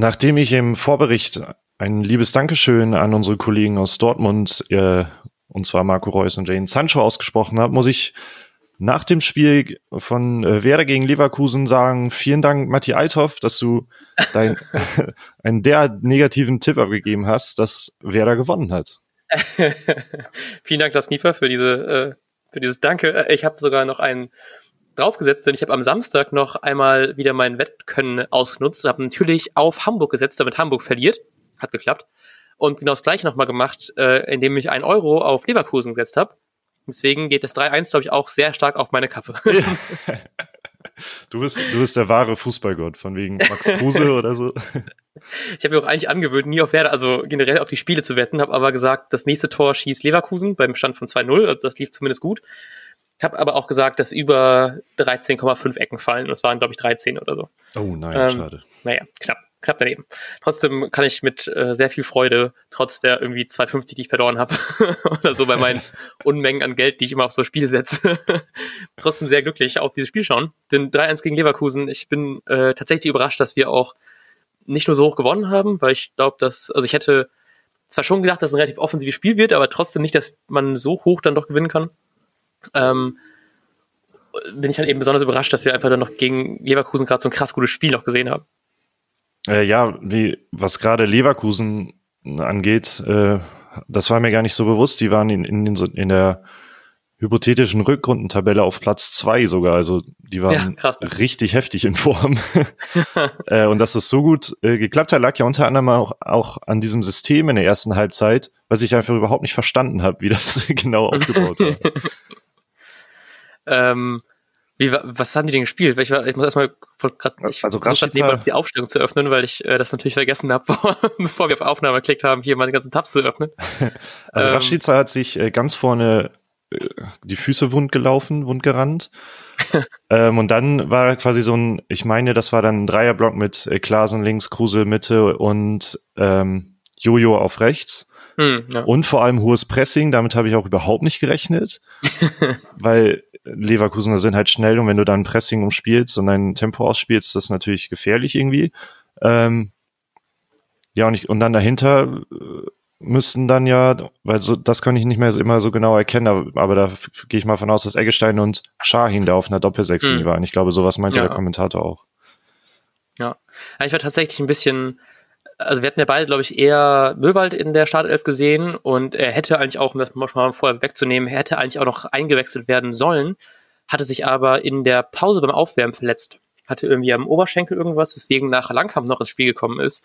Nachdem ich im Vorbericht ein liebes Dankeschön an unsere Kollegen aus Dortmund, äh, und zwar Marco Reus und Jane Sancho ausgesprochen habe, muss ich nach dem Spiel von äh, Werder gegen Leverkusen sagen, vielen Dank, Matti Althoff, dass du dein, einen der negativen Tipp abgegeben hast, dass Werder gewonnen hat. vielen Dank, Lars Niefer, für diese, äh, für dieses Danke. Ich habe sogar noch einen draufgesetzt, denn ich habe am Samstag noch einmal wieder mein Wettkönnen ausgenutzt und habe natürlich auf Hamburg gesetzt, damit Hamburg verliert. Hat geklappt. Und genau das gleiche nochmal gemacht, äh, indem ich einen Euro auf Leverkusen gesetzt habe. Deswegen geht das 3-1, glaube ich, auch sehr stark auf meine Kappe. Du bist, du bist der wahre Fußballgott, von wegen Max Kruse oder so. Ich habe mir auch eigentlich angewöhnt, nie auf Werder, also generell auf die Spiele zu wetten, habe aber gesagt, das nächste Tor schießt Leverkusen beim Stand von 2-0, also das lief zumindest gut. Ich habe aber auch gesagt, dass über 13,5 Ecken fallen. Das waren, glaube ich, 13 oder so. Oh nein, ähm, schade. Naja, knapp knapp daneben. Trotzdem kann ich mit äh, sehr viel Freude, trotz der irgendwie 2,50, die ich verloren habe, oder so bei meinen Unmengen an Geld, die ich immer auf so Spiele setze, trotzdem sehr glücklich auf dieses Spiel schauen. Denn 3-1 gegen Leverkusen, ich bin äh, tatsächlich überrascht, dass wir auch nicht nur so hoch gewonnen haben, weil ich glaube, dass, also ich hätte zwar schon gedacht, dass es ein relativ offensives Spiel wird, aber trotzdem nicht, dass man so hoch dann doch gewinnen kann. Ähm, bin ich dann eben besonders überrascht, dass wir einfach dann noch gegen Leverkusen gerade so ein krass gutes Spiel noch gesehen haben. Äh, ja, wie, was gerade Leverkusen angeht, äh, das war mir gar nicht so bewusst. Die waren in, in, in, der hypothetischen Rückrundentabelle auf Platz zwei sogar. Also die waren ja, richtig heftig in Form. äh, und dass das so gut äh, geklappt hat, lag ja unter anderem auch, auch an diesem System in der ersten Halbzeit, was ich einfach überhaupt nicht verstanden habe, wie das genau aufgebaut war. Ähm, wie, was haben die denn gespielt? Ich, ich muss erstmal grad, ich also Rashica, die Aufstellung zu öffnen, weil ich äh, das natürlich vergessen habe, bevor wir auf Aufnahme geklickt haben, hier meine ganzen Tabs zu öffnen. Also ähm, Rashica hat sich äh, ganz vorne äh, die Füße wund gelaufen, wund gerannt. ähm, und dann war quasi so ein, ich meine, das war dann ein Dreierblock mit äh, Klasen links, Kruse Mitte und ähm, Jojo auf rechts. Hm, ja. Und vor allem hohes Pressing, damit habe ich auch überhaupt nicht gerechnet, weil Leverkusener sind halt schnell und wenn du dann Pressing umspielst und dein Tempo ausspielst, ist das natürlich gefährlich irgendwie. Ähm, ja, und, ich, und dann dahinter äh, müssten dann ja, weil so, das kann ich nicht mehr so, immer so genau erkennen, aber, aber da gehe ich mal von aus, dass Eggestein und Shahin da auf einer Doppelsechslinie hm. waren. Ich glaube, sowas meinte ja. der Kommentator auch. Ja. ja, ich war tatsächlich ein bisschen also wir hatten ja beide, glaube ich, eher Möwald in der Startelf gesehen und er hätte eigentlich auch, um das mal vorher wegzunehmen, hätte eigentlich auch noch eingewechselt werden sollen, hatte sich aber in der Pause beim Aufwärmen verletzt. Hatte irgendwie am Oberschenkel irgendwas, weswegen nachher Langkamp noch ins Spiel gekommen ist.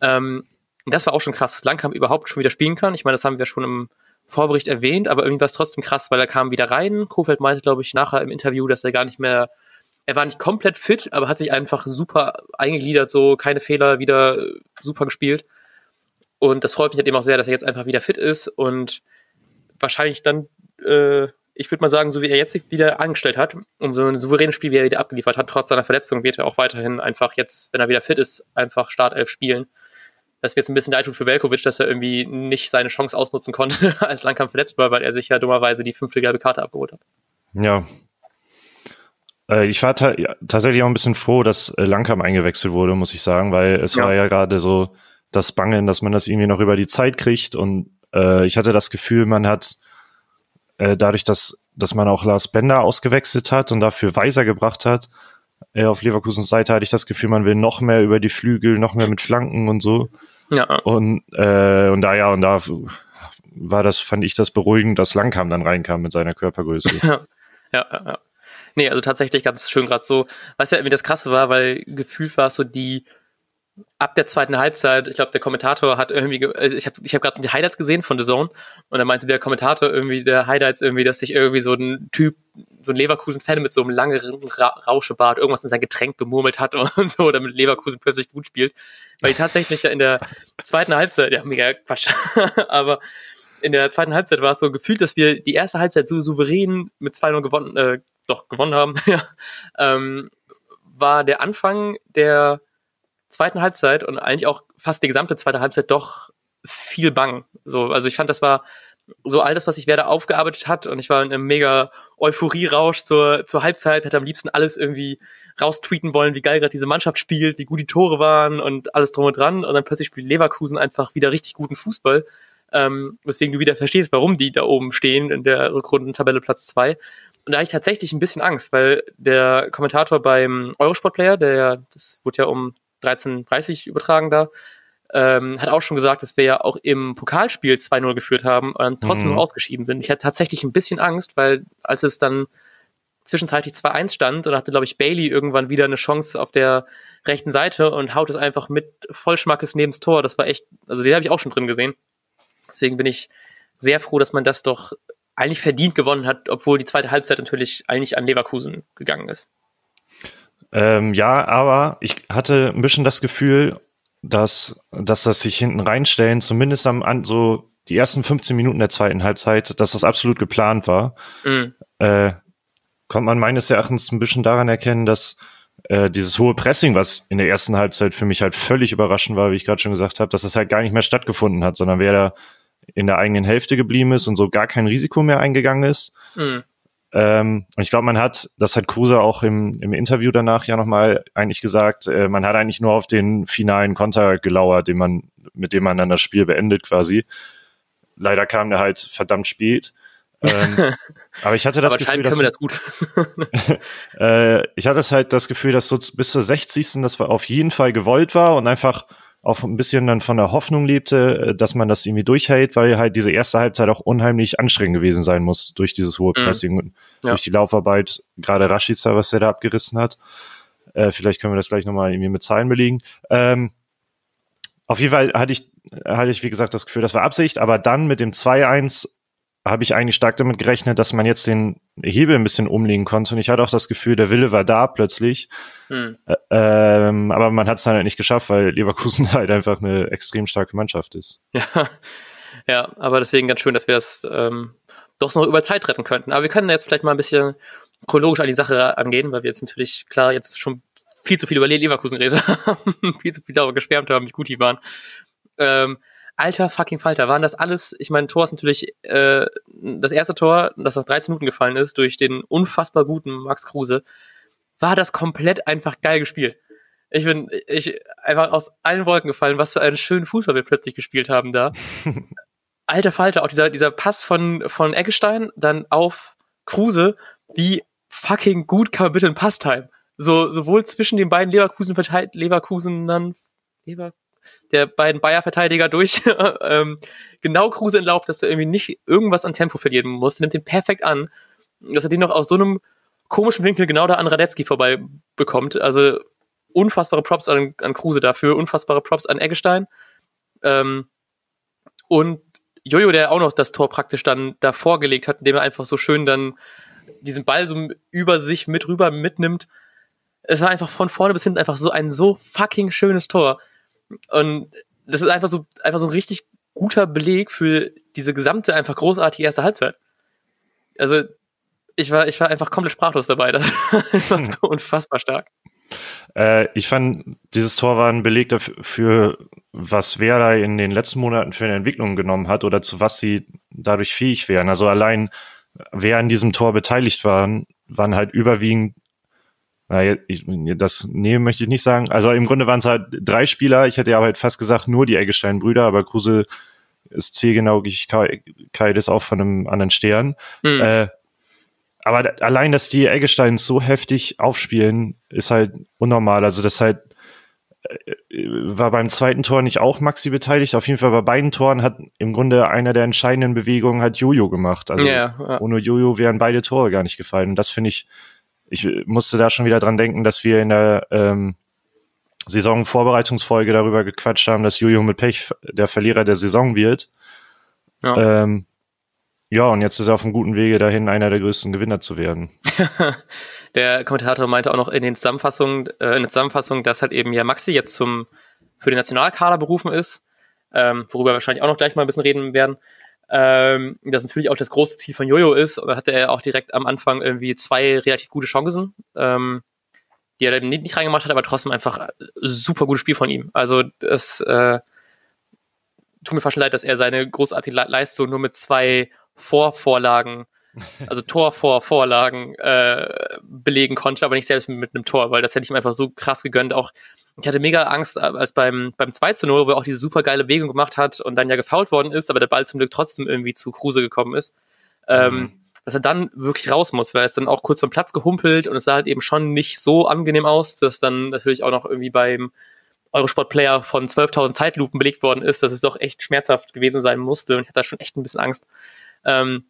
Ähm, das war auch schon krass, dass Langkamp überhaupt schon wieder spielen kann. Ich meine, das haben wir schon im Vorbericht erwähnt, aber irgendwie war es trotzdem krass, weil er kam wieder rein. Kofeld meinte, glaube ich, nachher im Interview, dass er gar nicht mehr er war nicht komplett fit, aber hat sich einfach super eingegliedert, so keine Fehler, wieder super gespielt. Und das freut mich halt eben auch sehr, dass er jetzt einfach wieder fit ist und wahrscheinlich dann, äh, ich würde mal sagen, so wie er jetzt sich wieder angestellt hat und so ein souveränes Spiel, wie er wieder abgeliefert hat, trotz seiner Verletzung, wird er auch weiterhin einfach jetzt, wenn er wieder fit ist, einfach Startelf spielen. Das mir jetzt ein bisschen leid tut für Velkovic, dass er irgendwie nicht seine Chance ausnutzen konnte, als Langkamp verletzt war, weil er sich ja dummerweise die fünfte gelbe Karte abgeholt hat. Ja, äh, ich war ta tatsächlich auch ein bisschen froh, dass äh, Langkamp eingewechselt wurde, muss ich sagen, weil es ja. war ja gerade so das Bangen, dass man das irgendwie noch über die Zeit kriegt und äh, ich hatte das Gefühl, man hat äh, dadurch, dass, dass man auch Lars Bender ausgewechselt hat und dafür Weiser gebracht hat, äh, auf Leverkusens Seite hatte ich das Gefühl, man will noch mehr über die Flügel, noch mehr mit Flanken und so. Ja. Und, äh, und da ja, und da war das, fand ich das beruhigend, dass Langkamp dann reinkam mit seiner Körpergröße. Ja, ja, ja. Nee, also tatsächlich ganz schön gerade so. Was ja irgendwie das Krasse war, weil gefühlt war es so die ab der zweiten Halbzeit, ich glaube, der Kommentator hat irgendwie, also ich habe ich hab gerade die Highlights gesehen von The Zone und da meinte der Kommentator irgendwie, der Highlights irgendwie, dass sich irgendwie so ein Typ, so ein Leverkusen-Fan mit so einem langen Ra Rauschebart irgendwas in sein Getränk gemurmelt hat und so, damit Leverkusen plötzlich gut spielt. Weil die tatsächlich ja in der zweiten Halbzeit, ja, mega Quatsch, aber in der zweiten Halbzeit war es so gefühlt, dass wir die erste Halbzeit so souverän mit 2-0 gewonnen, äh, doch gewonnen haben, ja, ähm, war der Anfang der zweiten Halbzeit und eigentlich auch fast die gesamte zweite Halbzeit doch viel bang. So, also ich fand, das war so all das, was sich Werder aufgearbeitet hat und ich war in einem mega Euphorie-Rausch zur, zur Halbzeit, hätte am liebsten alles irgendwie raustweeten wollen, wie geil gerade diese Mannschaft spielt, wie gut die Tore waren und alles drum und dran und dann plötzlich spielt Leverkusen einfach wieder richtig guten Fußball, ähm, weswegen du wieder verstehst, warum die da oben stehen in der Rückrundentabelle Platz zwei und da habe ich tatsächlich ein bisschen Angst, weil der Kommentator beim Eurosport-Player, der, das wurde ja um 13.30 übertragen da, ähm, hat auch schon gesagt, dass wir ja auch im Pokalspiel 2-0 geführt haben und dann trotzdem mhm. ausgeschieden sind. Ich hatte tatsächlich ein bisschen Angst, weil als es dann zwischenzeitlich 2-1 stand und hatte, glaube ich, Bailey irgendwann wieder eine Chance auf der rechten Seite und haut es einfach mit Vollschmackes neben das Tor. Das war echt, also den habe ich auch schon drin gesehen. Deswegen bin ich sehr froh, dass man das doch eigentlich verdient gewonnen hat, obwohl die zweite Halbzeit natürlich eigentlich an Leverkusen gegangen ist. Ähm, ja, aber ich hatte ein bisschen das Gefühl, dass, dass das sich hinten reinstellen, zumindest am an, so die ersten 15 Minuten der zweiten Halbzeit, dass das absolut geplant war. Mhm. Äh, kommt man meines Erachtens ein bisschen daran erkennen, dass äh, dieses hohe Pressing, was in der ersten Halbzeit für mich halt völlig überraschend war, wie ich gerade schon gesagt habe, dass das halt gar nicht mehr stattgefunden hat, sondern wer da in der eigenen Hälfte geblieben ist und so gar kein Risiko mehr eingegangen ist. Mhm. Ähm, und ich glaube, man hat, das hat Kruse auch im, im Interview danach ja nochmal eigentlich gesagt, äh, man hat eigentlich nur auf den finalen Konter gelauert, den man, mit dem man dann das Spiel beendet quasi. Leider kam der halt verdammt spät. ähm, aber ich hatte das aber Gefühl, dass das gut. äh, ich hatte halt das Gefühl, dass so bis zur 60. das auf jeden Fall gewollt war und einfach auch ein bisschen dann von der Hoffnung lebte, äh, dass man das irgendwie durchhält, weil halt diese erste Halbzeit auch unheimlich anstrengend gewesen sein muss durch dieses hohe mhm. Pressing und ja. durch die Laufarbeit, gerade Rashica, was der da abgerissen hat. Äh, vielleicht können wir das gleich nochmal irgendwie mit Zahlen belegen. Ähm, auf jeden Fall hatte ich, hatte ich, wie gesagt, das Gefühl, das war Absicht, aber dann mit dem 2-1 habe ich eigentlich stark damit gerechnet, dass man jetzt den Hebel ein bisschen umlegen konnte. Und ich hatte auch das Gefühl, der Wille war da plötzlich. Hm. Äh, ähm, aber man hat es dann halt nicht geschafft, weil Leverkusen halt einfach eine extrem starke Mannschaft ist. Ja, ja aber deswegen ganz schön, dass wir es ähm, doch noch über Zeit retten könnten. Aber wir können jetzt vielleicht mal ein bisschen chronologisch an die Sache angehen, weil wir jetzt natürlich klar jetzt schon viel zu viel über Leverkusen reden haben, viel zu viel darüber geschwärmt haben, wie gut die waren. Ähm, alter fucking Falter, waren das alles, ich meine, Tor ist natürlich äh, das erste Tor, das nach 13 Minuten gefallen ist, durch den unfassbar guten Max Kruse, war das komplett einfach geil gespielt. Ich bin ich einfach aus allen Wolken gefallen, was für einen schönen Fußball wir plötzlich gespielt haben da. Alter Falter, auch dieser, dieser Pass von, von Eggestein dann auf Kruse, wie fucking gut kann man bitte einen Pass timen? So, sowohl zwischen den beiden Leverkusen, Leverkusenern, Lever, der beiden Bayer-Verteidiger durch. ähm, genau Kruse in Lauf, dass er irgendwie nicht irgendwas an Tempo verlieren muss. Er nimmt den perfekt an. Dass er den noch aus so einem komischen Winkel genau da an Radetzky vorbei bekommt. Also unfassbare Props an, an Kruse dafür, unfassbare Props an Eggestein. Ähm, und Jojo, der auch noch das Tor praktisch dann davor gelegt hat, indem er einfach so schön dann diesen Ball so über sich mit rüber mitnimmt. Es war einfach von vorne bis hinten einfach so ein so fucking schönes Tor. Und das ist einfach so, einfach so ein richtig guter Beleg für diese gesamte, einfach großartige erste Halbzeit. Also, ich war, ich war einfach komplett sprachlos dabei. Das war so unfassbar stark. Äh, ich fand, dieses Tor war ein Beleg dafür, was Werder in den letzten Monaten für eine Entwicklung genommen hat oder zu was sie dadurch fähig wären. Also allein, wer an diesem Tor beteiligt waren, waren halt überwiegend ich, das nee, möchte ich nicht sagen. Also im Grunde waren es halt drei Spieler. Ich hätte ja halt fast gesagt nur die Eggestein-Brüder, aber Kruse ist Zielgenauigkeit ist auch von einem anderen Stern. Mhm. Äh, aber allein, dass die Eggesteins so heftig aufspielen, ist halt unnormal. Also das halt äh, war beim zweiten Tor nicht auch Maxi beteiligt. Auf jeden Fall bei beiden Toren hat im Grunde einer der entscheidenden Bewegungen hat Jojo gemacht. Also ja, ja. ohne Jojo wären beide Tore gar nicht gefallen. Und das finde ich ich musste da schon wieder dran denken, dass wir in der ähm, Saisonvorbereitungsfolge darüber gequatscht haben, dass Jojo mit Pech der Verlierer der Saison wird. Ja. Ähm, ja, und jetzt ist er auf einem guten Wege dahin, einer der größten Gewinner zu werden. der Kommentator meinte auch noch in den Zusammenfassungen, äh, in der Zusammenfassung, dass halt eben ja Maxi jetzt zum für den Nationalkader berufen ist, ähm, worüber wir wahrscheinlich auch noch gleich mal ein bisschen reden werden ähm, das natürlich auch das große Ziel von Jojo ist. Und dann hatte er auch direkt am Anfang irgendwie zwei relativ gute Chancen, ähm, die er dann nicht, reingemacht hat, aber trotzdem einfach super gutes Spiel von ihm. Also das, äh, tut mir fast schon leid, dass er seine großartige Leistung nur mit zwei Vorvorlagen, also Tor vor Vorlagen äh, belegen konnte, aber nicht selbst mit, mit einem Tor, weil das hätte ich ihm einfach so krass gegönnt. Auch ich hatte mega Angst, als beim, beim 2 zu 0, wo er auch diese super geile Bewegung gemacht hat und dann ja gefault worden ist, aber der Ball zum Glück trotzdem irgendwie zu Kruse gekommen ist. Ähm, mhm. dass er dann wirklich raus muss, weil er ist dann auch kurz vom Platz gehumpelt und es sah halt eben schon nicht so angenehm aus, dass dann natürlich auch noch irgendwie beim Eurosport-Player von 12.000 Zeitlupen belegt worden ist, dass es doch echt schmerzhaft gewesen sein musste und ich hatte da schon echt ein bisschen Angst. Ähm,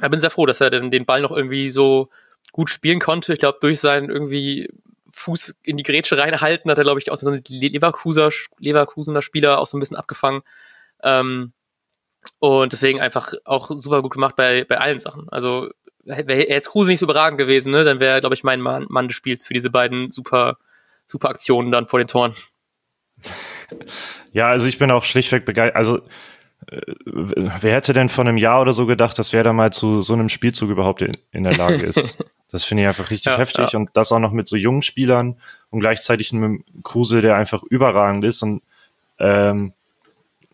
ich bin sehr froh, dass er den, den Ball noch irgendwie so gut spielen konnte. Ich glaube, durch seinen irgendwie Fuß in die Grätsche reinhalten hat er, glaube ich, auch so einen Leverkuser, Leverkusener Spieler auch so ein bisschen abgefangen. Ähm, und deswegen einfach auch super gut gemacht bei, bei allen Sachen. Also wäre jetzt Kruse nicht so überragend gewesen, ne, dann wäre, glaube ich, mein Mann, Mann des Spiels für diese beiden super, super Aktionen dann vor den Toren. Ja, also ich bin auch schlichtweg begeistert. Also äh, wer hätte denn vor einem Jahr oder so gedacht, dass wer da mal zu so einem Spielzug überhaupt in, in der Lage ist? das finde ich einfach richtig ja, heftig ja. und das auch noch mit so jungen Spielern und gleichzeitig einem Kruse, der einfach überragend ist und ähm,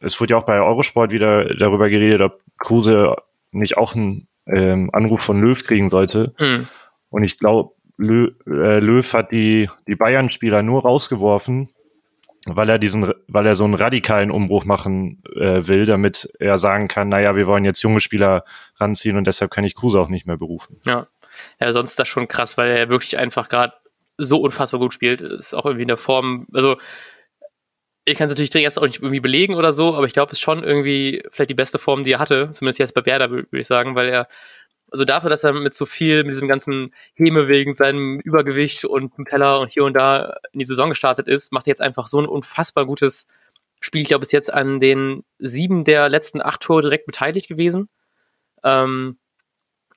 es wurde ja auch bei Eurosport wieder darüber geredet, ob Kruse nicht auch einen ähm, Anruf von Löw kriegen sollte. Mhm. Und ich glaube, Löw, äh, Löw hat die, die Bayern-Spieler nur rausgeworfen, weil er diesen, weil er so einen radikalen Umbruch machen äh, will, damit er sagen kann, naja, wir wollen jetzt junge Spieler ranziehen und deshalb kann ich Kruse auch nicht mehr berufen. Ja, ja sonst ist das schon krass, weil er wirklich einfach gerade so unfassbar gut spielt. Ist auch irgendwie in der Form, also ich kann es natürlich jetzt auch nicht irgendwie belegen oder so, aber ich glaube, es ist schon irgendwie vielleicht die beste Form, die er hatte, zumindest jetzt bei Werder, würde ich sagen, weil er also dafür, dass er mit so viel, mit diesem ganzen Häme wegen seinem Übergewicht und Teller und hier und da in die Saison gestartet ist, macht er jetzt einfach so ein unfassbar gutes Spiel. Ich glaube, ist jetzt an den sieben der letzten acht Tore direkt beteiligt gewesen. Ähm,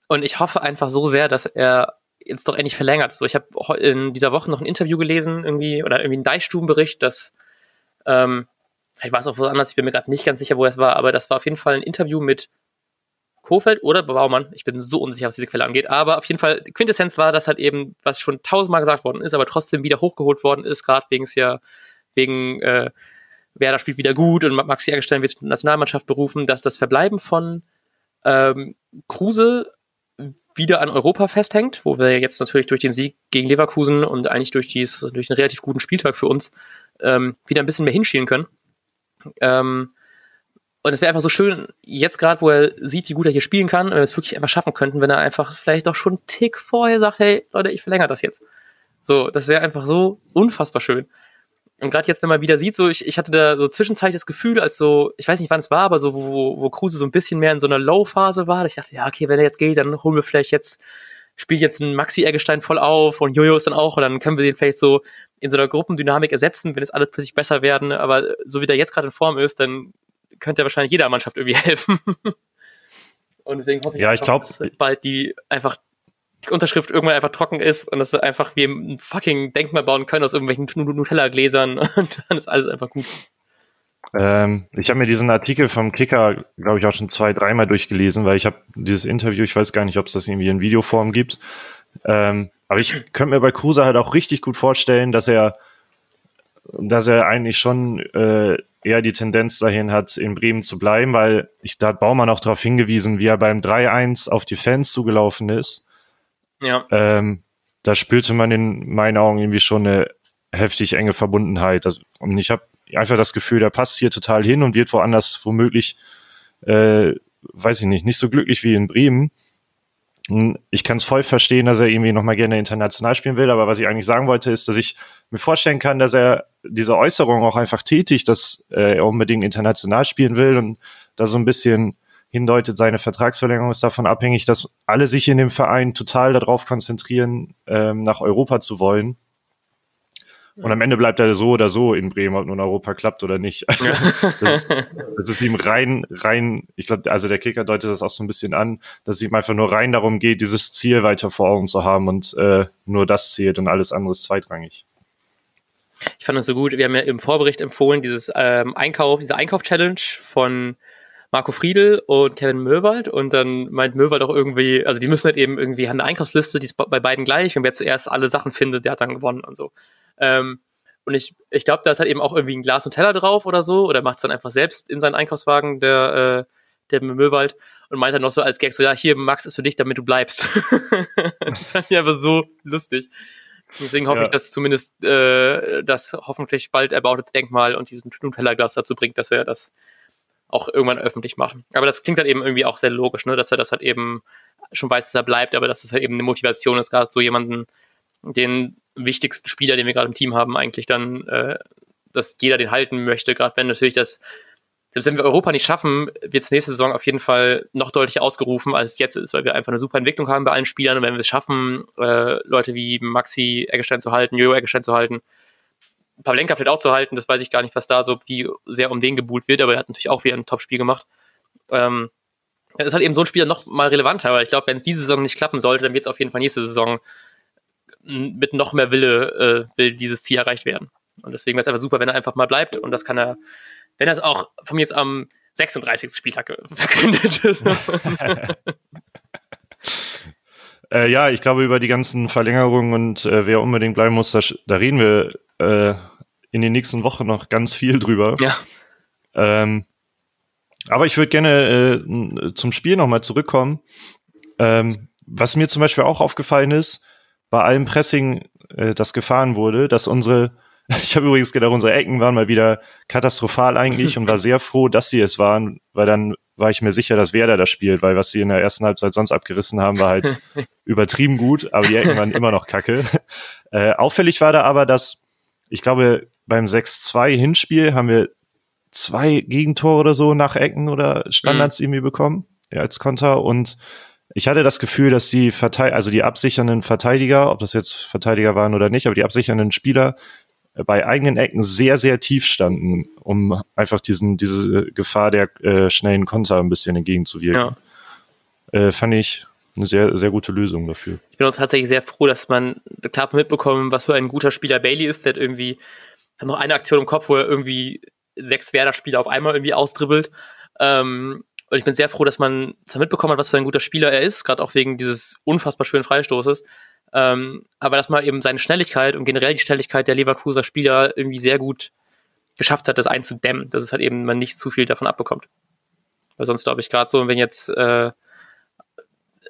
und ich hoffe einfach so sehr, dass er jetzt doch endlich verlängert. So, ich habe in dieser Woche noch ein Interview gelesen, irgendwie, oder irgendwie einen Deichstubenbericht, dass ähm, ich weiß auch wo anders, ich bin mir gerade nicht ganz sicher, wo es war, aber das war auf jeden Fall ein Interview mit Kofeld oder Baumann. Ich bin so unsicher, was diese Quelle angeht. Aber auf jeden Fall, Quintessenz war, dass halt eben, was schon tausendmal gesagt worden ist, aber trotzdem wieder hochgeholt worden ist, gerade wegen es ja, wegen, äh, Werder spielt wieder gut und Max Jägerstein wird Nationalmannschaft berufen, dass das Verbleiben von ähm, Kruse wieder an Europa festhängt, wo wir jetzt natürlich durch den Sieg gegen Leverkusen und eigentlich durch, dies, durch einen relativ guten Spieltag für uns ähm, wieder ein bisschen mehr hinschielen können. Ähm, und es wäre einfach so schön, jetzt gerade, wo er sieht, wie gut er hier spielen kann, wenn wir es wirklich einfach schaffen könnten, wenn er einfach vielleicht auch schon einen Tick vorher sagt, hey, Leute, ich verlängere das jetzt. So, das wäre einfach so unfassbar schön. Und gerade jetzt, wenn man wieder sieht, so ich, ich hatte da so zwischenzeitlich das Gefühl, als so, ich weiß nicht, wann es war, aber so, wo, wo Kruse so ein bisschen mehr in so einer Low-Phase war, ich dachte, ja, okay, wenn er jetzt geht, dann holen wir vielleicht jetzt, spielt jetzt ein Maxi Eggestein voll auf und Jojo ist dann auch, und dann können wir den vielleicht so in so einer Gruppendynamik ersetzen, wenn es alle plötzlich besser werden. Aber so wie der jetzt gerade in Form ist, dann könnte er wahrscheinlich jeder Mannschaft irgendwie helfen. und deswegen hoffe ich, ja, ich glaub, dass bald die einfach Unterschrift irgendwann einfach trocken ist und dass wir einfach wie ein fucking Denkmal bauen können aus irgendwelchen Nutella-Gläsern und dann ist alles einfach gut. Ähm, ich habe mir diesen Artikel vom Kicker, glaube ich, auch schon zwei, dreimal durchgelesen, weil ich habe dieses Interview, ich weiß gar nicht, ob es das irgendwie in Videoform gibt. Ähm, aber ich könnte mir bei Kruse halt auch richtig gut vorstellen, dass er, dass er eigentlich schon äh, eher die Tendenz dahin hat, in Bremen zu bleiben, weil ich, da hat Baumann auch darauf hingewiesen, wie er beim 3-1 auf die Fans zugelaufen ist. Ja. Ähm, da spürte man in meinen Augen irgendwie schon eine heftig enge Verbundenheit. Also, und ich habe einfach das Gefühl, der passt hier total hin und wird woanders womöglich, äh, weiß ich nicht, nicht so glücklich wie in Bremen. Ich kann es voll verstehen, dass er irgendwie nochmal gerne international spielen will, aber was ich eigentlich sagen wollte, ist, dass ich mir vorstellen kann, dass er diese Äußerung auch einfach tätigt, dass er unbedingt international spielen will und da so ein bisschen hindeutet, seine Vertragsverlängerung ist davon abhängig, dass alle sich in dem Verein total darauf konzentrieren, ähm, nach Europa zu wollen. Und am Ende bleibt er so oder so in Bremen, ob nun Europa klappt oder nicht. Also, das, ist, das ist ihm rein, rein, ich glaube, also der Kicker deutet das auch so ein bisschen an, dass es ihm einfach nur rein darum geht, dieses Ziel weiter vor Augen zu haben und äh, nur das zählt und alles andere ist zweitrangig. Ich fand das so gut. Wir haben ja im Vorbericht empfohlen, dieses ähm, Einkauf, diese Einkauf-Challenge von Marco Friedel und Kevin Möwald und dann meint Möwald auch irgendwie, also die müssen halt eben irgendwie, haben eine Einkaufsliste, die ist bei beiden gleich und wer zuerst alle Sachen findet, der hat dann gewonnen und so. Ähm, Und ich, ich glaube, da ist halt eben auch irgendwie ein Glas und Teller drauf oder so, oder macht es dann einfach selbst in seinen Einkaufswagen, der, äh, der Müllwald, und meint dann noch so als Gag so, ja, hier, Max ist für dich, damit du bleibst. das fand ich einfach so lustig. Deswegen hoffe ja. ich, dass zumindest äh, das hoffentlich bald erbaute Denkmal und diesen Nutella-Glas dazu bringt, dass er das auch irgendwann öffentlich macht. Aber das klingt halt eben irgendwie auch sehr logisch, ne? dass er das halt eben schon weiß, dass er bleibt, aber dass es halt eben eine Motivation ist, gerade so jemanden, den wichtigsten Spieler, den wir gerade im Team haben, eigentlich dann, äh, dass jeder den halten möchte, gerade wenn natürlich das selbst wenn wir Europa nicht schaffen, wird es nächste Saison auf jeden Fall noch deutlich ausgerufen, als es jetzt ist, weil wir einfach eine super Entwicklung haben bei allen Spielern. Und wenn wir es schaffen, äh, Leute wie Maxi Eggestein zu halten, Jojo Eggestein zu halten, Pavlenka vielleicht auch zu halten, das weiß ich gar nicht, was da so wie sehr um den gebuhlt wird, aber er hat natürlich auch wieder ein Top-Spiel gemacht. Ähm, ist halt eben so ein Spieler noch mal relevanter, aber ich glaube, wenn es diese Saison nicht klappen sollte, dann wird es auf jeden Fall nächste Saison mit noch mehr Wille äh, will dieses Ziel erreicht werden. Und deswegen wäre es einfach super, wenn er einfach mal bleibt und das kann er wenn das auch von mir jetzt am 36. Spieltag verkündet. äh, ja, ich glaube, über die ganzen Verlängerungen und äh, wer unbedingt bleiben muss, da, da reden wir äh, in den nächsten Wochen noch ganz viel drüber. Ja. Ähm, aber ich würde gerne äh, zum Spiel nochmal zurückkommen. Ähm, was mir zum Beispiel auch aufgefallen ist, bei allem Pressing, äh, das gefahren wurde, dass unsere Ich habe übrigens gedacht, unsere Ecken waren mal wieder katastrophal eigentlich und war sehr froh, dass sie es waren, weil dann war ich mir sicher, dass Werder das spielt, weil was sie in der ersten Halbzeit sonst abgerissen haben, war halt übertrieben gut, aber die Ecken waren immer noch kacke. Äh, auffällig war da aber, dass ich glaube, beim 6-2 Hinspiel haben wir zwei Gegentore oder so nach Ecken oder Standards mhm. irgendwie bekommen, ja, als Konter und ich hatte das Gefühl, dass die Verteid also die absichernden Verteidiger, ob das jetzt Verteidiger waren oder nicht, aber die absichernden Spieler bei eigenen Ecken sehr, sehr tief standen, um einfach diesen, diese Gefahr der äh, schnellen Konter ein bisschen entgegenzuwirken. Ja. Äh, fand ich eine sehr, sehr gute Lösung dafür. Ich bin auch tatsächlich sehr froh, dass man klar mitbekommen, was für ein guter Spieler Bailey ist, der hat irgendwie hat noch eine Aktion im Kopf, wo er irgendwie sechs Werder-Spieler auf einmal irgendwie ausdribbelt. Ähm, und ich bin sehr froh, dass man zwar mitbekommen hat, was für ein guter Spieler er ist, gerade auch wegen dieses unfassbar schönen Freistoßes. Ähm, aber dass man eben seine Schnelligkeit und generell die Schnelligkeit der Leverkuser Spieler irgendwie sehr gut geschafft hat, das einzudämmen, dass es halt eben man nicht zu viel davon abbekommt. Weil sonst glaube ich gerade so, wenn jetzt äh,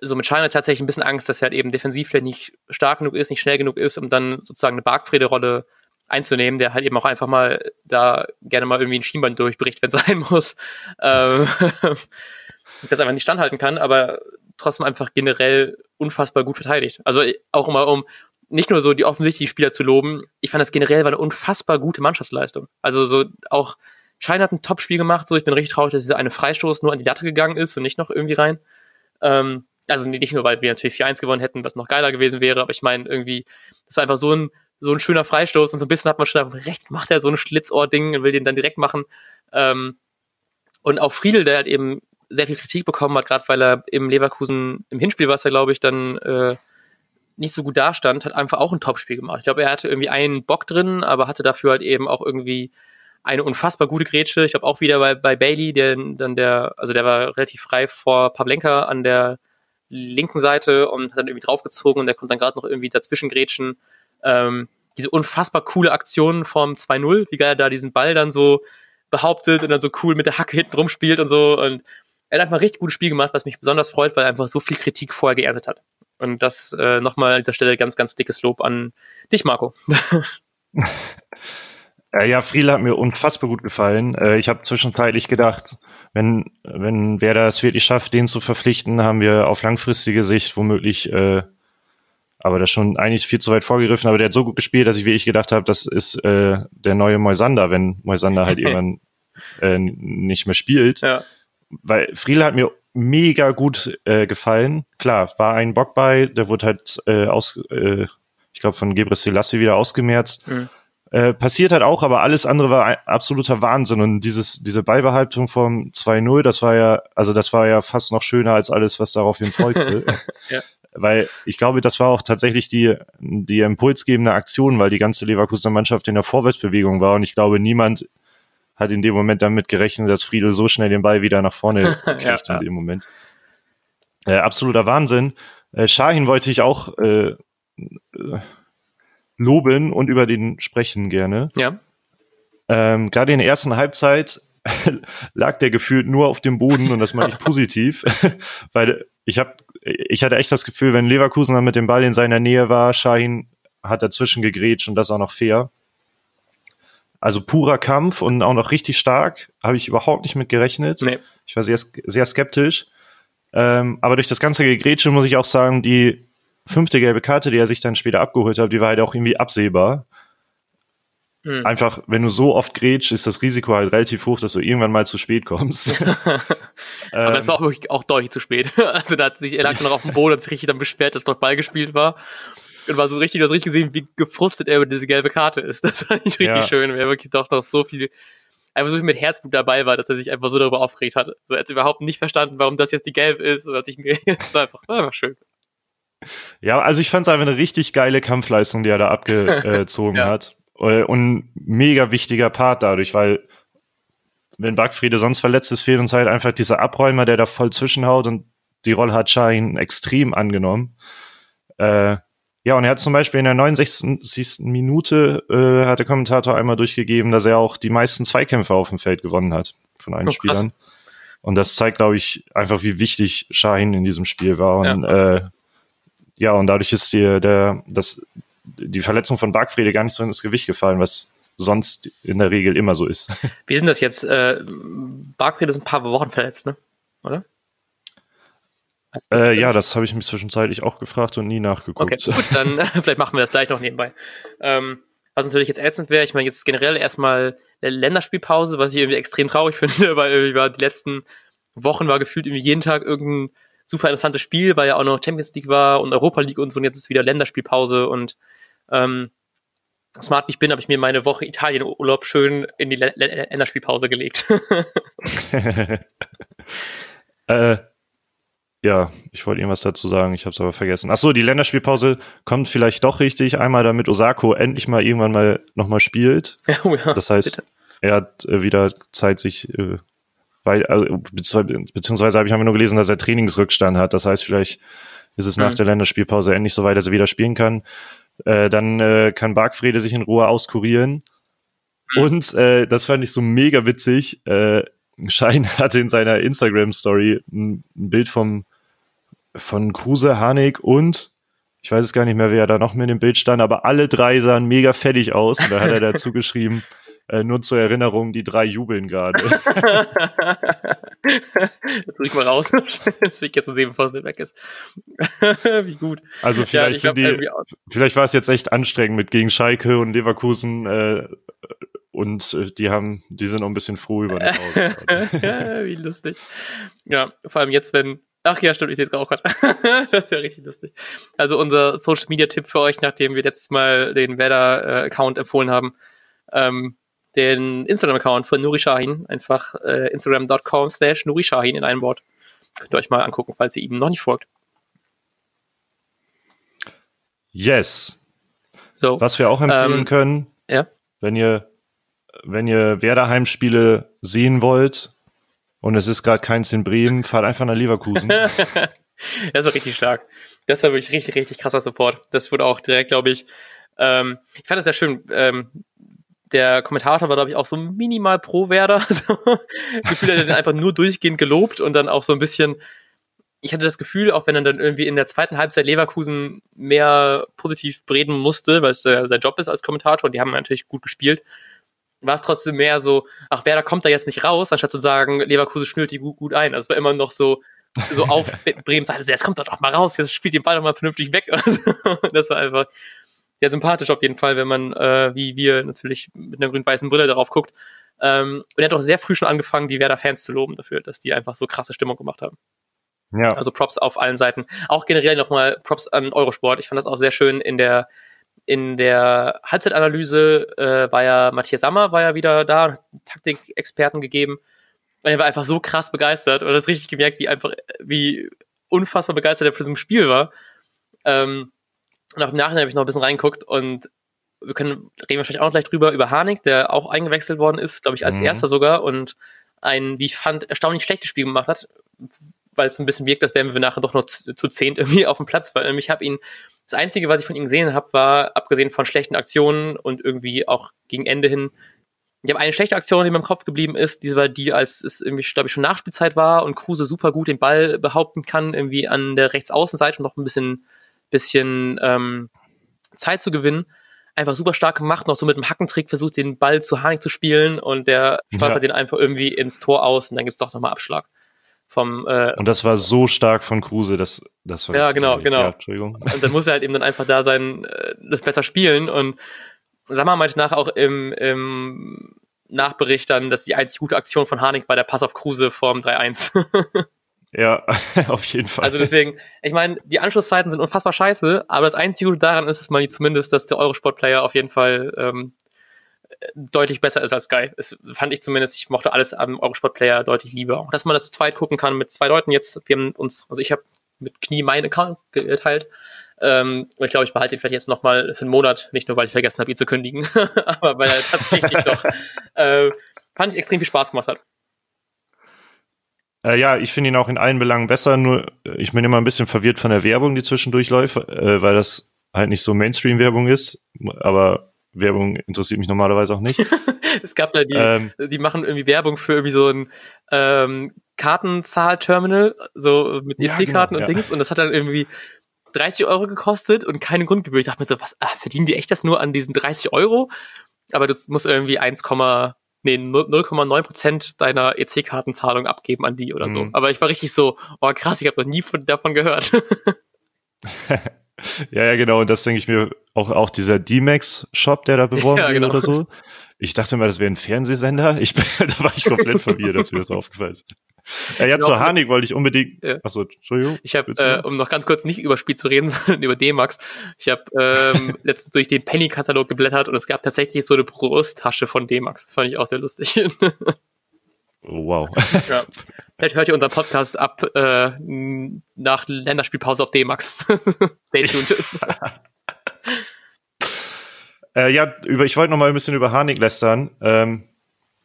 so mit Scheiner tatsächlich ein bisschen Angst, dass er halt eben defensiv vielleicht nicht stark genug ist, nicht schnell genug ist, um dann sozusagen eine Bargfrede-Rolle einzunehmen, der halt eben auch einfach mal da gerne mal irgendwie ein Schienbein durchbricht, wenn es sein muss. Ähm, das einfach nicht standhalten kann, aber trotzdem einfach generell unfassbar gut verteidigt. Also auch immer um nicht nur so die offensichtlichen Spieler zu loben, ich fand das generell war eine unfassbar gute Mannschaftsleistung. Also so auch Schein hat ein Top-Spiel gemacht, so ich bin richtig traurig, dass dieser eine Freistoß nur an die Latte gegangen ist und nicht noch irgendwie rein. Ähm, also nicht nur, weil wir natürlich 4-1 gewonnen hätten, was noch geiler gewesen wäre, aber ich meine irgendwie, das war einfach so ein, so ein schöner Freistoß und so ein bisschen hat man schon recht, macht er so ein Schlitzohr-Ding und will den dann direkt machen. Ähm, und auch Friedel, der halt eben sehr viel Kritik bekommen hat, gerade weil er im Leverkusen, im Hinspiel war es glaube ich, dann äh, nicht so gut dastand, hat einfach auch ein Topspiel gemacht. Ich glaube, er hatte irgendwie einen Bock drin, aber hatte dafür halt eben auch irgendwie eine unfassbar gute Grätsche. Ich glaube auch wieder bei, bei Bailey, der dann der, also der war relativ frei vor Pavlenka an der linken Seite und hat dann irgendwie draufgezogen und der konnte dann gerade noch irgendwie dazwischen grätschen. Ähm, diese unfassbar coole Aktion vom 2-0, wie geil er da diesen Ball dann so behauptet und dann so cool mit der Hacke hinten rumspielt und so und er hat einfach ein richtig gutes Spiel gemacht, was mich besonders freut, weil er einfach so viel Kritik vorher geerntet hat. Und das äh, nochmal an dieser Stelle ganz, ganz dickes Lob an dich, Marco. Äh, ja, Friedel hat mir unfassbar gut gefallen. Äh, ich habe zwischenzeitlich gedacht, wenn, wenn wer das wirklich schafft, den zu verpflichten, haben wir auf langfristige Sicht womöglich, äh, aber das schon eigentlich viel zu weit vorgegriffen, aber der hat so gut gespielt, dass ich wirklich gedacht habe, das ist äh, der neue Moisander, wenn Moisander halt irgendwann äh, nicht mehr spielt. Ja weil Friedel hat mir mega gut äh, gefallen. Klar, war ein Bock bei, der wurde halt äh, aus, äh, ich glaube, von Gebre Selassie wieder ausgemerzt. Mhm. Äh, passiert halt auch, aber alles andere war absoluter Wahnsinn. Und dieses, diese Beibehaltung vom 2-0, das war ja, also das war ja fast noch schöner als alles, was daraufhin folgte. ja. Weil ich glaube, das war auch tatsächlich die, die impulsgebende Aktion, weil die ganze Leverkusener Mannschaft in der Vorwärtsbewegung war. Und ich glaube, niemand hat in dem Moment damit gerechnet, dass Friedel so schnell den Ball wieder nach vorne kriegt ja, in dem Moment. Äh, absoluter Wahnsinn. Äh, Shahin wollte ich auch äh, äh, loben und über den sprechen gerne. Ja. Ähm, Gerade in der ersten Halbzeit lag der gefühlt nur auf dem Boden und das meine ich positiv, weil ich habe, ich hatte echt das Gefühl, wenn Leverkusen dann mit dem Ball in seiner Nähe war, Shahin hat dazwischen gegrätscht und das auch noch fair. Also purer Kampf und auch noch richtig stark, habe ich überhaupt nicht mit gerechnet. Nee. Ich war sehr, sehr skeptisch. Ähm, aber durch das ganze Gegrätsche muss ich auch sagen, die fünfte gelbe Karte, die er sich dann später abgeholt hat, die war halt auch irgendwie absehbar. Mhm. Einfach, wenn du so oft grätsch, ist das Risiko halt relativ hoch, dass du irgendwann mal zu spät kommst. Aber das war auch, wirklich auch deutlich zu spät. Also da hat sich, er lag noch auf dem Boden, hat sich richtig dann beschwert, dass dort Ball gespielt war. Und war so richtig, du hast richtig gesehen, wie gefrustet er über diese gelbe Karte ist. Das fand ich richtig ja. schön, weil er wirklich doch noch so viel, einfach so viel mit Herzblut dabei war, dass er sich einfach so darüber aufgeregt hat. So, er hat überhaupt nicht verstanden, warum das jetzt die gelbe ist. Und hat sich mir, das war einfach, war einfach schön. Ja, also ich fand es einfach eine richtig geile Kampfleistung, die er da abgezogen ja. hat. Äh, und mega wichtiger Part dadurch, weil wenn Backfriede sonst verletzt ist, fehlt uns halt einfach dieser Abräumer, der da voll zwischenhaut und die Rolle hat Schein extrem angenommen. Äh, ja, und er hat zum Beispiel in der 69. Minute, äh, hat der Kommentator einmal durchgegeben, dass er auch die meisten Zweikämpfe auf dem Feld gewonnen hat von allen oh, Spielern. Und das zeigt, glaube ich, einfach, wie wichtig Shahin in diesem Spiel war. Und ja, äh, ja und dadurch ist dir der, das, die Verletzung von Bargfrede gar nicht so ins Gewicht gefallen, was sonst in der Regel immer so ist. Wie ist denn das jetzt? Äh, Bargfrede ist ein paar Wochen verletzt, ne? Oder? Äh, ja, das habe ich mich zwischenzeitlich auch gefragt und nie nachgeguckt. Okay, gut, dann vielleicht machen wir das gleich noch nebenbei. Ähm, was natürlich jetzt ätzend wäre, ich meine, jetzt generell erstmal Länderspielpause, was ich irgendwie extrem traurig finde, weil irgendwie war die letzten Wochen war gefühlt irgendwie jeden Tag irgendein super interessantes Spiel, weil ja auch noch Champions League war und Europa League und so und jetzt ist wieder Länderspielpause und ähm, smart wie ich bin, habe ich mir meine Woche Italien-Urlaub schön in die Länderspielpause gelegt. äh, ja, ich wollte irgendwas dazu sagen, ich habe es aber vergessen. Ach so, die Länderspielpause kommt vielleicht doch richtig, einmal damit Osako endlich mal irgendwann mal nochmal spielt. Oh ja, das heißt, bitte. er hat äh, wieder Zeit, sich äh, weil, also, beziehungsweise habe ich nur gelesen, dass er Trainingsrückstand hat. Das heißt, vielleicht ist es mhm. nach der Länderspielpause endlich so weit, dass er wieder spielen kann. Äh, dann äh, kann Bargfrede sich in Ruhe auskurieren. Mhm. Und äh, das fand ich so mega witzig. Äh, Schein hatte in seiner Instagram-Story ein, Bild vom von Kruse, Hanik und ich weiß es gar nicht mehr, wer da noch mit dem Bild stand, aber alle drei sahen mega fertig aus. Und da hat er dazu geschrieben, äh, nur zur Erinnerung, die drei jubeln gerade. das tue ich mal raus. Das will ich jetzt sehen, bevor es mir weg ist. Wie gut. Also vielleicht ja, sind die, vielleicht war es jetzt echt anstrengend mit gegen Schalke und Leverkusen äh, und äh, die haben, die sind auch ein bisschen froh über die Pause. Wie lustig. Ja, vor allem jetzt, wenn Ach ja, stimmt, ich sehe es auch gerade. das ist ja richtig lustig. Also unser Social Media Tipp für euch, nachdem wir letztes Mal den Werder Account empfohlen haben, ähm, den Instagram-Account von Nuri Shahin, einfach äh, instagram.com slash Nuri Shahin in einem Wort. Könnt ihr euch mal angucken, falls ihr ihm noch nicht folgt. Yes. So, Was wir auch empfehlen ähm, können, ja? wenn ihr, wenn ihr Werder-Heimspiele sehen wollt und es ist gerade keins in Bremen, fahrt einfach nach Leverkusen. das ist richtig stark. Das war wirklich richtig, richtig krasser Support. Das wurde auch direkt, glaube ich, ähm, ich fand das sehr schön. Ähm, der Kommentator war, glaube ich, auch so minimal pro Werder. So. Gefühl, er hat einfach nur durchgehend gelobt und dann auch so ein bisschen, ich hatte das Gefühl, auch wenn er dann irgendwie in der zweiten Halbzeit Leverkusen mehr positiv reden musste, weil es äh, sein Job ist als Kommentator, und die haben natürlich gut gespielt, war es trotzdem mehr so, ach, Werder kommt da jetzt nicht raus, anstatt zu sagen, Leverkusen schnürt die gut, gut ein. Also es war immer noch so, so auf Bremen Seite, also jetzt kommt doch mal raus, jetzt spielt den Ball doch mal vernünftig weg. das war einfach, sehr sympathisch auf jeden Fall, wenn man, äh, wie wir natürlich mit einer grün-weißen Brille darauf guckt. Ähm, und er hat auch sehr früh schon angefangen, die Werder-Fans zu loben dafür, dass die einfach so krasse Stimmung gemacht haben. Ja. Also Props auf allen Seiten. Auch generell nochmal Props an Eurosport. Ich fand das auch sehr schön in der in der Halbzeitanalyse äh, war ja Matthias Sammer war ja wieder da und hat Taktikexperten gegeben. Und er war einfach so krass begeistert und das richtig gemerkt, wie einfach, wie unfassbar begeistert er für so ein Spiel war. Ähm, und auch im Nachhinein habe ich noch ein bisschen reingeguckt und wir können reden wahrscheinlich auch noch gleich drüber über Harnik, der auch eingewechselt worden ist, glaube ich, als mhm. erster sogar und ein, wie ich fand, erstaunlich schlechtes Spiel gemacht hat. Weil es so ein bisschen wirkt, als wären wir nachher doch noch zu, zu zehnt irgendwie auf dem Platz, weil ich habe ihn, das Einzige, was ich von ihm gesehen habe, war, abgesehen von schlechten Aktionen und irgendwie auch gegen Ende hin, ich habe eine schlechte Aktion, die mir im Kopf geblieben ist, die war die, als es irgendwie, glaube ich, schon Nachspielzeit war und Kruse super gut den Ball behaupten kann, irgendwie an der Rechtsaußenseite und noch ein bisschen, bisschen ähm, Zeit zu gewinnen. Einfach super stark gemacht, noch so mit dem Hackentrick versucht, den Ball zu Hanik zu spielen und der stolpert ja. den einfach irgendwie ins Tor aus und dann gibt's doch nochmal Abschlag. Vom, äh, und das war so stark von Kruse, dass das war Ja, genau, genau. Ja, Entschuldigung. Und dann muss er halt eben dann einfach da sein, äh, das besser spielen und Sammer meinte nachher auch im, im Nachbericht dann, dass die einzig gute Aktion von Harnik war der Pass auf Kruse vorm 3-1. ja, auf jeden Fall. Also deswegen, ich meine, die Anschlusszeiten sind unfassbar scheiße, aber das einzige Gute daran ist es mal zumindest, dass der Eurosport-Player auf jeden Fall ähm, deutlich besser ist als Sky. Das fand ich zumindest, ich mochte alles am Eurosport-Player deutlich lieber. Dass man das zu zweit gucken kann mit zwei Leuten jetzt, wir haben uns, also ich habe mit Knie meinen Account geteilt ähm, und ich glaube, ich behalte ihn vielleicht jetzt nochmal für einen Monat, nicht nur, weil ich vergessen habe, ihn zu kündigen, aber weil er tatsächlich doch, äh, fand ich extrem viel Spaß gemacht hat. Äh, ja, ich finde ihn auch in allen Belangen besser, nur äh, ich bin immer ein bisschen verwirrt von der Werbung, die zwischendurch läuft, äh, weil das halt nicht so Mainstream-Werbung ist, aber Werbung interessiert mich normalerweise auch nicht. es gab da die, ähm, die machen irgendwie Werbung für irgendwie so ein ähm, Kartenzahlterminal, so mit EC-Karten ja, genau, und ja. Dings, und das hat dann irgendwie 30 Euro gekostet und keine Grundgebühr. Ich dachte mir so, was, ah, verdienen die echt das nur an diesen 30 Euro? Aber du musst irgendwie 1, nee, 0,9 Prozent deiner EC-Kartenzahlung abgeben an die oder mhm. so. Aber ich war richtig so, oh krass, ich habe noch nie von, davon gehört. ja, ja, genau. Und das denke ich mir auch, auch dieser D-Max-Shop, der da beworben ja, genau. oder so. Ich dachte mal, das wäre ein Fernsehsender. Ich, da war ich komplett verwirrt, als mir das aufgefallen ist. Ja, ja, zu Harnik wollte ich unbedingt. Ja. Achso, Entschuldigung. Ich habe, äh, um noch ganz kurz nicht über Spiel zu reden, sondern über D-Max. Ich habe ähm, letztens durch den Penny-Katalog geblättert und es gab tatsächlich so eine Brusttasche von D-Max. Das fand ich auch sehr lustig. oh, wow. Ja. Vielleicht hört ihr unseren Podcast ab äh, nach Länderspielpause auf D-Max. Stay tuned. Äh, ja, über, ich wollte noch mal ein bisschen über Harnik lästern. Ähm,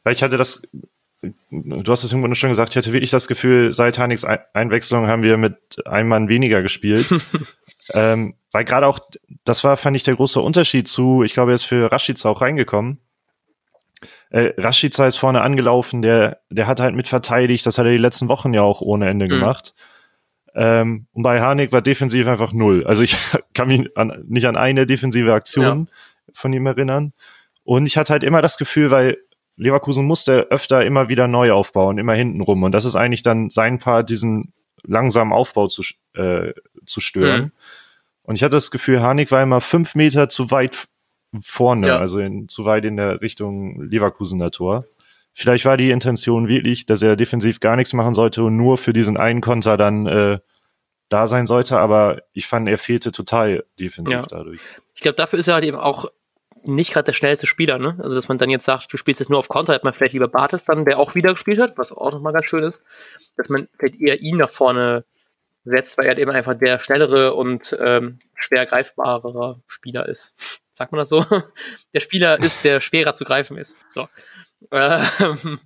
weil ich hatte das du hast es irgendwann schon gesagt, ich hatte wirklich das Gefühl, seit Haniks Einwechslung haben wir mit einem Mann weniger gespielt. ähm, weil gerade auch, das war, fand ich, der große Unterschied zu, ich glaube, er ist für Rashica auch reingekommen. Äh, Rashica ist vorne angelaufen, der, der hat halt mit verteidigt, das hat er die letzten Wochen ja auch ohne Ende mhm. gemacht. Ähm, und bei Harnik war defensiv einfach null. Also ich kann mich an, nicht an eine defensive Aktion ja. von ihm erinnern. Und ich hatte halt immer das Gefühl, weil Leverkusen musste öfter immer wieder neu aufbauen, immer hinten rum. Und das ist eigentlich dann sein Part, diesen langsamen Aufbau zu, äh, zu stören. Mhm. Und ich hatte das Gefühl, Harnik war immer fünf Meter zu weit vorne, ja. also in, zu weit in der Richtung Leverkusener Tor. Vielleicht war die Intention wirklich, dass er defensiv gar nichts machen sollte und nur für diesen einen Konter dann äh, da sein sollte, aber ich fand, er fehlte total defensiv ja. dadurch. Ich glaube, dafür ist er halt eben auch nicht gerade der schnellste Spieler, ne? Also, dass man dann jetzt sagt, du spielst jetzt nur auf Konter, hat man vielleicht lieber Bartels dann, der auch wieder gespielt hat, was auch nochmal ganz schön ist, dass man vielleicht eher ihn nach vorne setzt, weil er halt eben einfach der schnellere und ähm, schwer greifbarere Spieler ist. Sagt man das so? Der Spieler ist, der schwerer zu greifen ist. So. Ähm,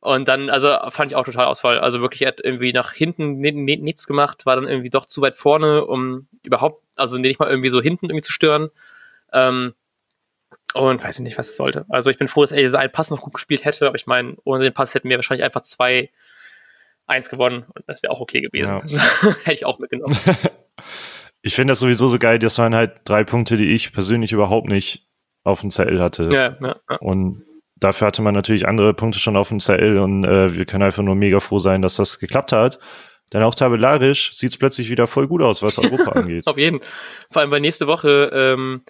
und dann, also fand ich auch total Ausfall. Also wirklich, er hat irgendwie nach hinten nichts gemacht, war dann irgendwie doch zu weit vorne, um überhaupt, also nicht mal irgendwie so hinten irgendwie zu stören. Ähm, und weiß ich nicht, was es sollte. Also ich bin froh, dass er diesen einen Pass noch gut gespielt hätte, aber ich meine, ohne den Pass hätten wir wahrscheinlich einfach zwei eins gewonnen und das wäre auch okay gewesen. Ja. Hätte ich auch mitgenommen. ich finde das sowieso so geil, das waren halt drei Punkte, die ich persönlich überhaupt nicht auf dem Zettel hatte. Ja, ja, ja. Und dafür hatte man natürlich andere Punkte schon auf dem Zettel und äh, wir können einfach nur mega froh sein, dass das geklappt hat. Denn auch tabellarisch sieht es plötzlich wieder voll gut aus, was Europa angeht. Auf jeden. Vor allem, weil nächste Woche ähm,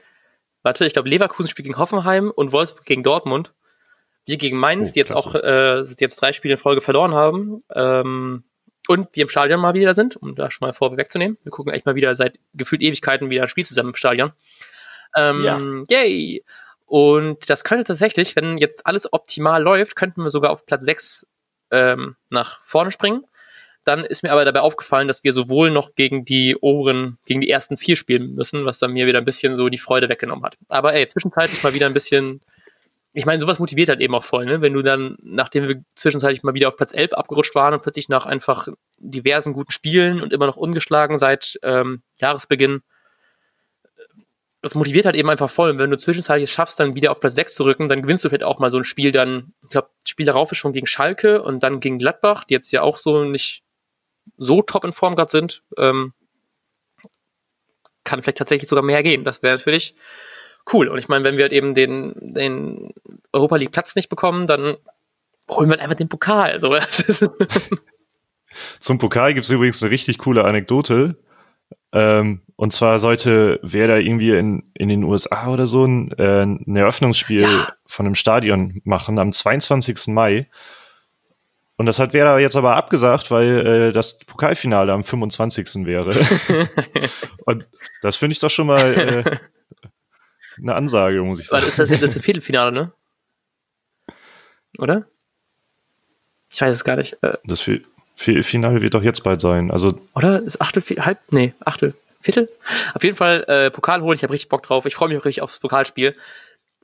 warte, ich glaube, Leverkusen spielt gegen Hoffenheim und Wolfsburg gegen Dortmund. Wir gegen Mainz, oh, die jetzt auch äh, jetzt drei Spiele in Folge verloren haben. Ähm, und wir im Stadion mal wieder sind, um da schon mal vorwegzunehmen. Wir gucken echt mal wieder seit gefühlt Ewigkeiten wieder ein Spiel zusammen im Stadion. Ähm, ja. Yay! Und das könnte tatsächlich, wenn jetzt alles optimal läuft, könnten wir sogar auf Platz 6 ähm, nach vorne springen. Dann ist mir aber dabei aufgefallen, dass wir sowohl noch gegen die oberen, gegen die ersten vier spielen müssen, was dann mir wieder ein bisschen so die Freude weggenommen hat. Aber ey, zwischenzeitlich mal wieder ein bisschen ich meine, sowas motiviert halt eben auch voll, ne? Wenn du dann, nachdem wir zwischenzeitlich mal wieder auf Platz 11 abgerutscht waren und plötzlich nach einfach diversen guten Spielen und immer noch ungeschlagen seit ähm, Jahresbeginn, das motiviert halt eben einfach voll. Und wenn du zwischenzeitlich es schaffst, dann wieder auf Platz 6 zu rücken, dann gewinnst du vielleicht auch mal so ein Spiel dann, ich glaube, das Spiel darauf ist schon gegen Schalke und dann gegen Gladbach, die jetzt ja auch so nicht so top in Form gerade sind. Ähm, kann vielleicht tatsächlich sogar mehr gehen. Das wäre natürlich cool. Und ich meine, wenn wir halt eben den, den Europa League Platz nicht bekommen, dann holen wir halt einfach den Pokal. So. Zum Pokal gibt es übrigens eine richtig coole Anekdote. Ähm, und zwar sollte wer da irgendwie in, in den USA oder so ein, äh, ein Eröffnungsspiel ja. von einem Stadion machen am 22. Mai. Und das hat Werder jetzt aber abgesagt, weil äh, das Pokalfinale am 25. wäre. und das finde ich doch schon mal äh, eine Ansage, muss ich sagen. Ist das, das ist das Viertelfinale, ne? Oder? Ich weiß es gar nicht. Äh, das Finale wird doch jetzt bald sein. Also Oder? Ist Achtel, halb? Nee, Achtel. Viertel? Auf jeden Fall äh, Pokal holen. Ich habe richtig Bock drauf. Ich freue mich auch richtig aufs Pokalspiel.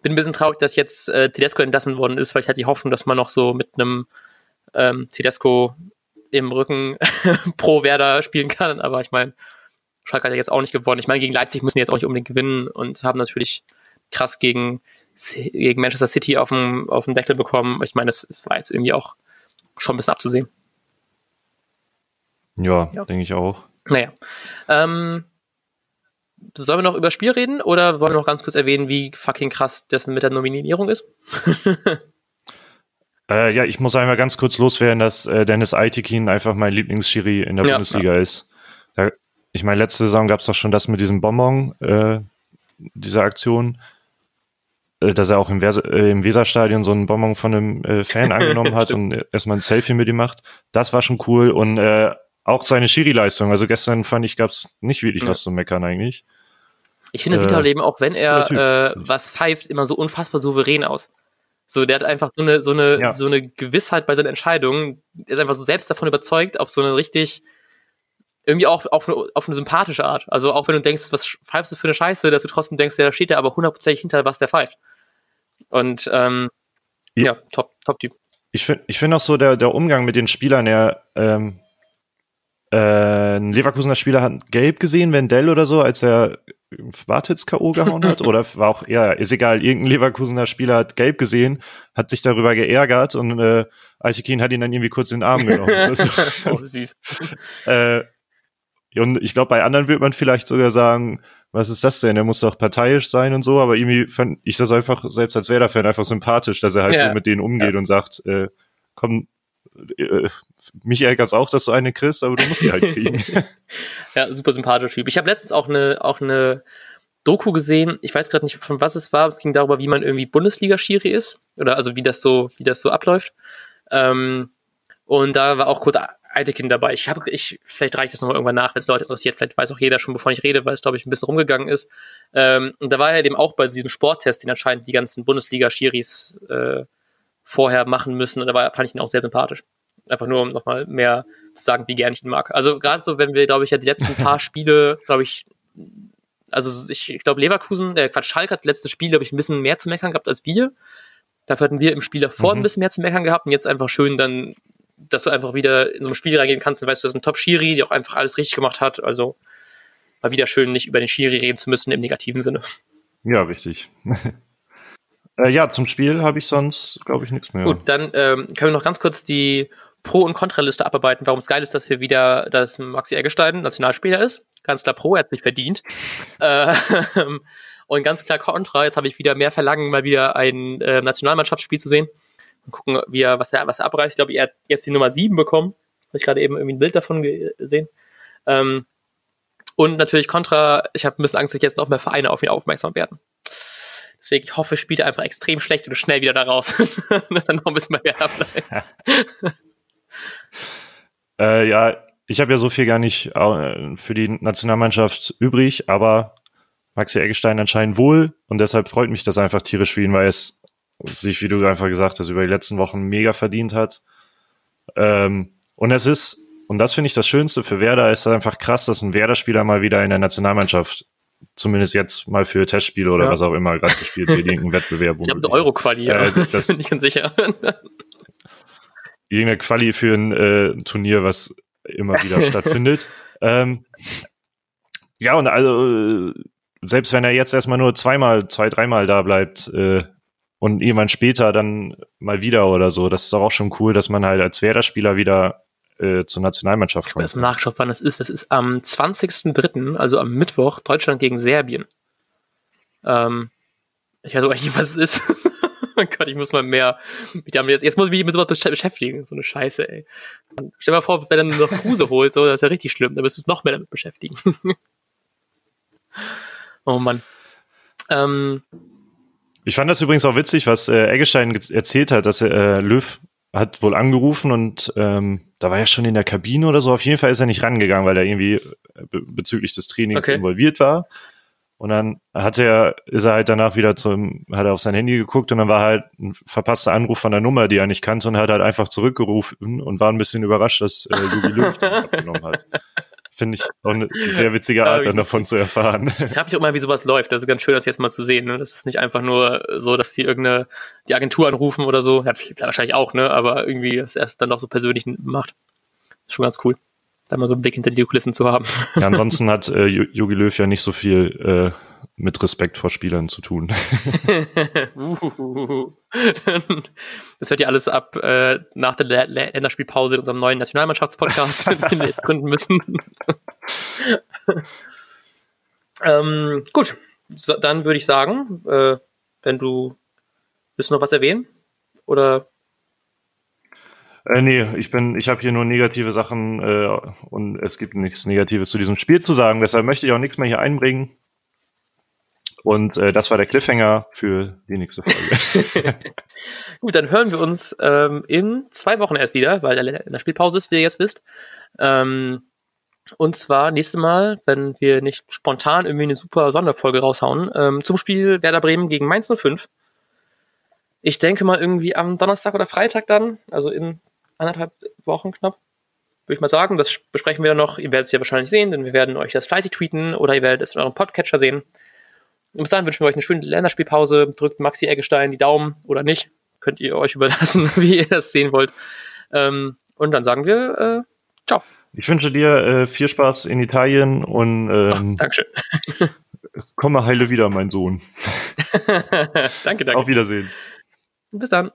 Bin ein bisschen traurig, dass jetzt äh, Tedesco entlassen worden ist, weil ich hatte die Hoffnung, dass man noch so mit einem ähm, Tedesco im Rücken pro Werder spielen kann. Aber ich meine, Schalke hat ja jetzt auch nicht gewonnen. Ich meine, gegen Leipzig müssen die jetzt auch nicht unbedingt gewinnen und haben natürlich krass gegen, gegen Manchester City auf dem, auf dem Deckel bekommen. Ich meine, es war jetzt irgendwie auch schon ein bisschen abzusehen. Ja, ja. denke ich auch. Naja. Ähm, sollen wir noch über Spiel reden oder wollen wir noch ganz kurz erwähnen, wie fucking krass das mit der Nominierung ist? äh, ja, ich muss einmal ganz kurz loswerden, dass äh, Dennis Aitikin einfach mein Lieblingsschiri in der ja, Bundesliga ja. ist. Da, ich meine, letzte Saison gab es doch schon das mit diesem Bonbon, äh, dieser Aktion, äh, dass er auch im, Weser, äh, im Weserstadion so einen Bonbon von einem äh, Fan angenommen hat und erstmal ein Selfie mit ihm macht. Das war schon cool und äh, auch seine Schiri-Leistung. Also gestern fand ich, gab es nicht wirklich ja. was zu meckern eigentlich. Ich finde, es sieht halt eben auch, wenn er äh, was pfeift, immer so unfassbar souverän aus. So, der hat einfach so eine, so eine, ja. so eine Gewissheit bei seinen Entscheidungen. Er ist einfach so selbst davon überzeugt, auf so eine richtig, irgendwie auch auf eine, auf eine sympathische Art. Also auch wenn du denkst, was pfeifst du für eine Scheiße, dass du trotzdem denkst, ja, da steht er aber hundertprozentig hinter, was der pfeift. Und ähm, ja, ja top, top Typ. Ich finde ich finde auch so der, der Umgang mit den Spielern, der ähm, äh, ein Leverkusener Spieler hat gelb gesehen, Wendell oder so, als er Wartitz K.O. gehauen hat. oder war auch, ja, ist egal, irgendein Leverkusener Spieler hat gelb gesehen, hat sich darüber geärgert und äh, Aichikin hat ihn dann irgendwie kurz in den Arm genommen. oh, süß. äh, und ich glaube, bei anderen wird man vielleicht sogar sagen, was ist das denn? Der muss doch parteiisch sein und so, aber irgendwie fand ich das einfach, selbst als Werder-Fan, einfach sympathisch, dass er halt ja. so mit denen umgeht ja. und sagt, äh, komm, äh, mich ärgert auch, dass du eine kriegst, aber du musst sie halt kriegen. ja, super sympathischer Typ. Ich habe letztens auch eine, auch eine Doku gesehen. Ich weiß gerade nicht, von was es war. Es ging darüber, wie man irgendwie Bundesliga-Schiri ist. Oder also wie das so, wie das so abläuft. Ähm, und da war auch kurz Eitekin dabei. Ich habe, ich, vielleicht reicht das nochmal irgendwann nach, wenn es Leute interessiert. Vielleicht weiß auch jeder schon, bevor ich rede, weil es, glaube ich, ein bisschen rumgegangen ist. Ähm, und da war er eben auch bei diesem Sporttest, den anscheinend die ganzen Bundesliga-Schiris äh, vorher machen müssen. Und da war, fand ich ihn auch sehr sympathisch. Einfach nur, um nochmal mehr zu sagen, wie gern ich ihn mag. Also gerade so, wenn wir, glaube ich, ja die letzten paar Spiele, glaube ich, also ich, ich glaube, Leverkusen, äh, Quatsch, Schalke hat das letzte Spiel, glaube ich, ein bisschen mehr zu meckern gehabt als wir. Dafür hatten wir im Spiel davor mhm. ein bisschen mehr zu meckern gehabt und jetzt einfach schön dann, dass du einfach wieder in so ein Spiel reingehen kannst und weißt, du hast einen Top-Schiri, der auch einfach alles richtig gemacht hat. Also mal wieder schön, nicht über den Schiri reden zu müssen im negativen Sinne. Ja, richtig. Äh, ja, zum Spiel habe ich sonst, glaube ich, nichts mehr. Gut, dann ähm, können wir noch ganz kurz die Pro- und Kontraliste abarbeiten, warum es geil ist, dass hier wieder das Maxi Eggestein Nationalspieler ist. Ganz klar Pro, er hat sich verdient. äh, und ganz klar Contra, jetzt habe ich wieder mehr Verlangen, mal wieder ein äh, Nationalmannschaftsspiel zu sehen. Und gucken, wie er, was er, was er abreißt. Ich glaube, er hat jetzt die Nummer 7 bekommen. Habe ich gerade eben irgendwie ein Bild davon gesehen. Ähm, und natürlich Contra, ich habe ein bisschen Angst, dass jetzt noch mehr Vereine auf ihn aufmerksam werden. Deswegen, ich hoffe, spielt er einfach extrem schlecht und schnell wieder da raus. dass er noch ein bisschen mehr bleibt. Äh, ja, ich habe ja so viel gar nicht äh, für die Nationalmannschaft übrig, aber Maxi Eggestein anscheinend wohl und deshalb freut mich das einfach tierisch für ihn, weil es sich, wie du einfach gesagt hast, über die letzten Wochen mega verdient hat. Ähm, und es ist, und das finde ich das Schönste für Werder, ist einfach krass, dass ein Werder-Spieler mal wieder in der Nationalmannschaft zumindest jetzt mal für Testspiele oder ja. was auch immer gerade gespielt wird, irgendein Wettbewerb. Ich habe eine Euro-Quali. Äh, das bin ich ganz sicher. Irgendeine Quali für ein äh, Turnier, was immer wieder stattfindet. Ähm, ja, und also, selbst wenn er jetzt erstmal nur zweimal, zwei, dreimal da bleibt, äh, und irgendwann später dann mal wieder oder so, das ist doch auch schon cool, dass man halt als Werder-Spieler wieder äh, zur Nationalmannschaft kommt. Ich habe nachgeschaut, wann das ist. Das ist am 20.03., also am Mittwoch, Deutschland gegen Serbien. Ähm, ich weiß auch nicht, was es ist. oh Gott, ich muss mal mehr. Jetzt, jetzt muss ich mich mit sowas beschäftigen. So eine Scheiße, ey. Stell dir mal vor, wenn du noch Kruse holt, so, das ist ja richtig schlimm. Da müssen wir uns noch mehr damit beschäftigen. oh Mann. Ähm, ich fand das übrigens auch witzig, was äh, Eggestein erzählt hat, dass er, äh, Löw hat wohl angerufen und ähm, da war er schon in der Kabine oder so. Auf jeden Fall ist er nicht rangegangen, weil er irgendwie äh, bezüglich des Trainings okay. involviert war. Und dann hat er, ist er halt danach wieder zum, hat er auf sein Handy geguckt und dann war halt ein verpasster Anruf von der Nummer, die er nicht kannte und hat halt einfach zurückgerufen und war ein bisschen überrascht, dass äh, Jogi Löw abgenommen hat. Finde ich auch eine sehr witzige Art, dann davon zu erfahren. Ich habe mich auch mal, wie sowas läuft. Das ist ganz schön, das jetzt mal zu sehen. Ne? Das ist nicht einfach nur so, dass die irgendeine, die Agentur anrufen oder so. Ja, wahrscheinlich auch, ne? Aber irgendwie das erst dann doch so persönlich macht. Ist schon ganz cool da mal so einen Blick hinter die Kulissen zu haben. Ja, ansonsten hat äh, Jogi Löw ja nicht so viel äh, mit Respekt vor Spielern zu tun. das hört ihr alles ab äh, nach der Länderspielpause in unserem neuen Nationalmannschaftspodcast, den wir gründen müssen. ähm, gut, so, dann würde ich sagen, äh, wenn du willst du noch was erwähnen? Oder äh, nee, ich bin, ich habe hier nur negative Sachen äh, und es gibt nichts Negatives zu diesem Spiel zu sagen. Deshalb möchte ich auch nichts mehr hier einbringen. Und äh, das war der Cliffhanger für die nächste Folge. Gut, dann hören wir uns ähm, in zwei Wochen erst wieder, weil in der Spielpause ist, wie ihr jetzt wisst. Ähm, und zwar nächste Mal, wenn wir nicht spontan irgendwie eine super Sonderfolge raushauen, ähm, zum Spiel Werder Bremen gegen Mainz 05. Ich denke mal irgendwie am Donnerstag oder Freitag dann, also in anderthalb Wochen knapp, würde ich mal sagen. Das besprechen wir dann noch. Ihr werdet es ja wahrscheinlich sehen, denn wir werden euch das fleißig tweeten oder ihr werdet es in eurem Podcatcher sehen. Und bis dahin wünschen wir euch eine schöne Länderspielpause. Drückt Maxi Eggestein die Daumen oder nicht. Könnt ihr euch überlassen, wie ihr das sehen wollt. Ähm, und dann sagen wir äh, ciao. Ich wünsche dir äh, viel Spaß in Italien und ähm, Ach, Dankeschön. komme heile wieder, mein Sohn. danke, danke. Auf Wiedersehen. Bis dann.